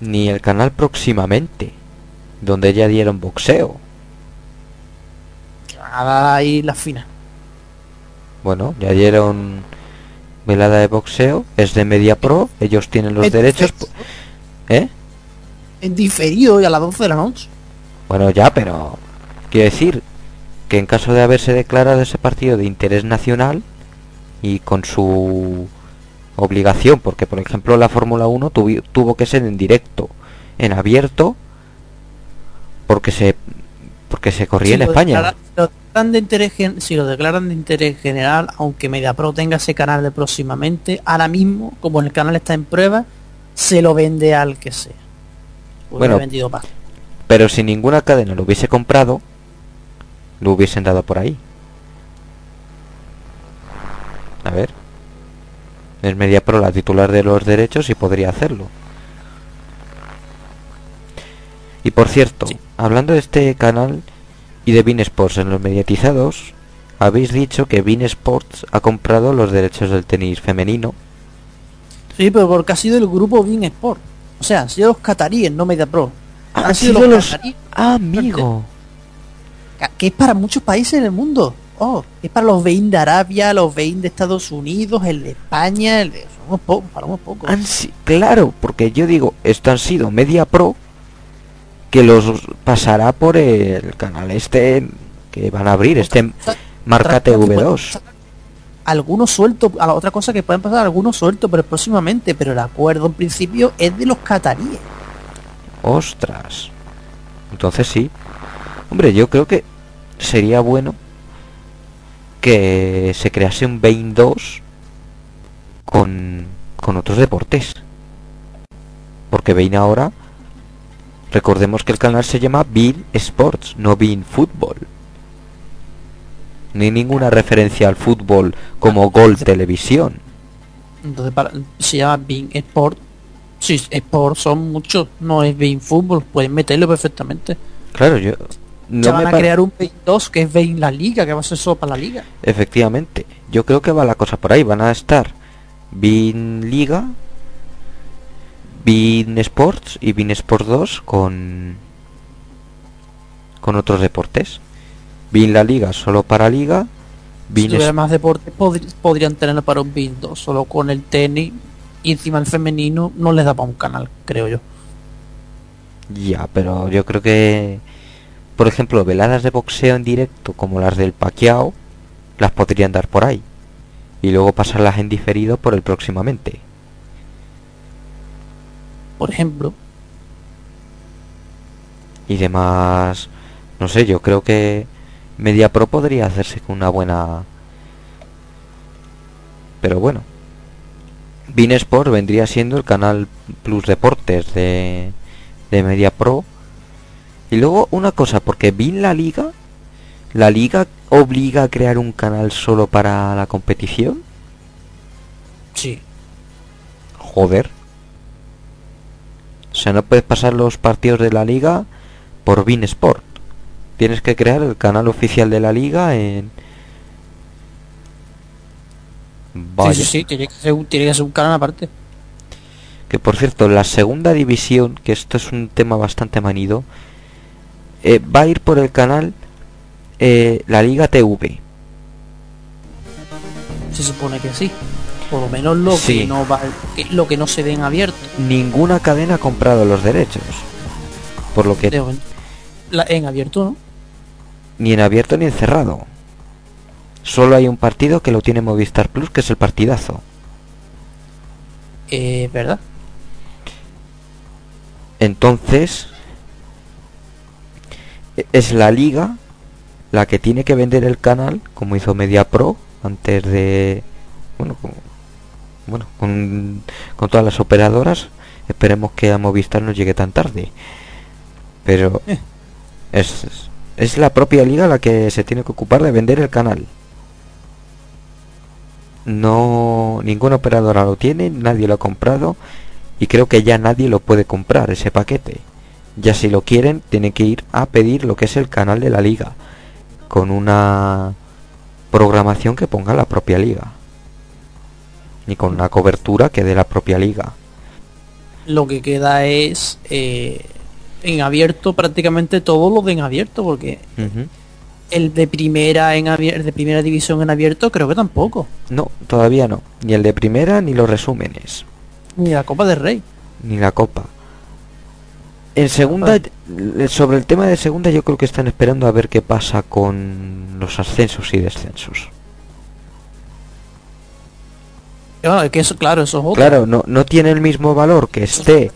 Ni el canal próximamente, donde ya dieron boxeo. van a dar ahí las finas. Bueno, ya dieron velada de boxeo, es de Media Pro, ellos tienen los derechos. ¿Eh? En diferido y a las 12 de la noche. Bueno, ya, pero quiero decir que en caso de haberse declarado ese partido de interés nacional y con su obligación, porque por ejemplo la Fórmula 1 tuvi- tuvo que ser en directo, en abierto, porque se porque se corría Si en España. lo de interés si lo declaran de interés general, aunque MediaPro tenga ese canal de próximamente, ahora mismo, como el canal está en prueba, se lo vende al que sea. Pues Bueno. vendido pa- Pero si ninguna cadena lo hubiese comprado, lo hubiesen dado por ahí. A ver. Es Media Pro la titular de los derechos y podría hacerlo. Y por cierto, hablando de este canal y de Bean Sports en los mediatizados, habéis dicho que Bean Sports ha comprado los derechos del tenis femenino. Sí, pero porque ha sido el grupo Bean Sport. O sea, han sido los cataríes, no MediaPro. Han Han sido sido los los- cataríes, Ah, amigo. Que es para muchos países en el mundo. Oh, es para los Bein de Arabia, los Bein de Estados Unidos, el de España, el de... son unos pocos, para unos pocos. Han claro, porque yo digo, esto han sido Media Pro que los pasará por el canal este que van a abrir, este marca TV2. algunos sueltos, a la otra cosa que pueden pasar, algunos sueltos, pero próximamente, pero el acuerdo en principio es de los cataríes. Ostras. Entonces sí. Hombre, yo creo que sería bueno que se crease un Bain 2 con, con otros deportes. Porque Bain ahora, recordemos que el canal se llama Bean Sports, no Bean Football. Ni ninguna referencia al fútbol como Gol Televisión. Entonces para, se llama Bean Sport. Sí, Sport son muchos, no es Bean Fútbol, pueden meterlo perfectamente. Claro, yo... No me van a crear un Bean 2 que es Bean La Liga, que va a ser solo para la Liga. Efectivamente, yo creo que va la cosa por ahí. Van a estar Bean Liga, Bean Sports y Bean Sports 2 con con otros deportes. Bean la Liga solo para Liga, Si Bean tuviera Es- más deportes, podrían tenerlo para un Bean 2, solo con el tenis y encima el femenino no les da para un canal, creo yo. ya, pero yo creo que por ejemplo, veladas de boxeo en directo como las del Pacquiao las podrían dar por ahí. Y luego pasarlas en diferido por el próximamente. Por ejemplo, y demás no sé yo creo que Media Pro podría hacerse con una buena. Pero bueno. Bean Sport vendría siendo el canal Plus Deportes de, de Media Pro y luego una cosa porque Bean la liga la liga obliga a crear un canal solo para la competición sí. joder o sea no puedes pasar los partidos de la liga por Bean Sport tienes que crear el canal oficial de la liga en Vaya. Sí, sí, sí, tiene que, ser un, tiene que ser un canal aparte. que por cierto la segunda división que esto es un tema bastante manido eh, va a ir por el canal eh, la liga TV Se supone que sí. Por lo menos lo Sí. que no va, lo que no se den abierto. ninguna cadena ha comprado los derechos por lo que De. La- en abierto, ¿no? ni en abierto ni en cerrado. Solo hay un partido que lo tiene Movistar Plus, que es el partidazo. Eh, ¿Verdad? Entonces, es la liga la que tiene que vender el canal, como hizo Media Pro, antes de... Bueno, con, bueno, con, con todas las operadoras. Esperemos que a Movistar no llegue tan tarde. Pero Eh. es, es la propia liga la que se tiene que ocupar de vender el canal. No, ninguna operadora lo tiene, nadie lo ha comprado y creo que ya nadie lo puede comprar ese paquete. Ya si lo quieren, tienen que ir a pedir lo que es el canal de la liga con una programación que ponga la propia liga y con una cobertura que dé la propia liga. Lo que queda es eh, en abierto prácticamente todo lo de en abierto porque. El de primera en abier- de primera división en abierto creo que tampoco. No, todavía no. Ni el de primera ni los resúmenes. Ni la Copa del Rey. Ni la copa. En segunda, eh, sobre el tema de segunda, yo creo que están esperando a ver qué pasa con los ascensos y descensos. Bueno, es que eso, claro, eso es otro. Claro, no, no tiene el mismo valor que esté.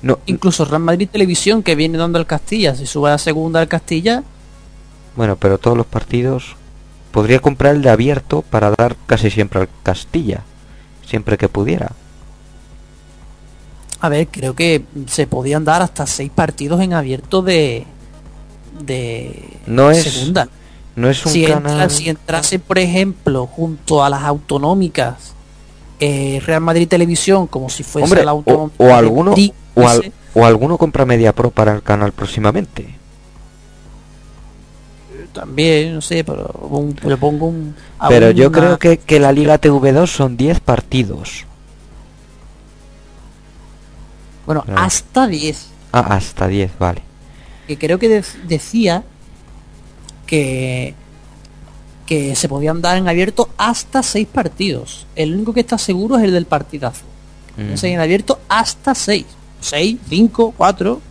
No, Incluso Real Madrid Televisión que viene dando el Castilla, si sube a segunda al Castilla, bueno, pero todos los partidos. Podría comprar el de abierto para dar casi siempre al Castilla. Siempre que pudiera. A ver, creo que se podían dar hasta seis partidos en abierto de de No es segunda. No es un Si, entra- canal. si entrase, por ejemplo, junto a las autonómicas, eh, Real Madrid Televisión, como si fuese Hombre, la o, autonómica o alguno Madrid, o, al- o alguno compra Media Pro para el canal próximamente. también, no sé, pero un- le pongo un... Pero yo creo que, que la Liga TV2 son 10 partidos. Bueno, hasta 10. Ah, hasta 10, vale. que creo que dec- decía que que se podían dar en abierto hasta seis partidos. El único que está seguro es el del partidazo. Mm. Ese en abierto hasta seis. Seis, cinco, cuatro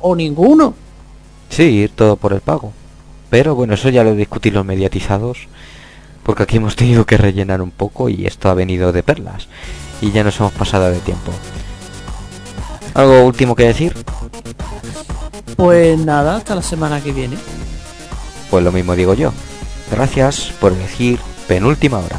o ninguno. Sí, ir todo por el pago. Pero bueno, eso ya lo discutí los mediatizados. Porque aquí hemos tenido que rellenar un poco y esto ha venido de perlas. Y ya nos hemos pasado de tiempo. ¿Algo último que decir? Pues nada, hasta la semana que viene. Pues lo mismo digo yo. Gracias por elegir penúltima hora.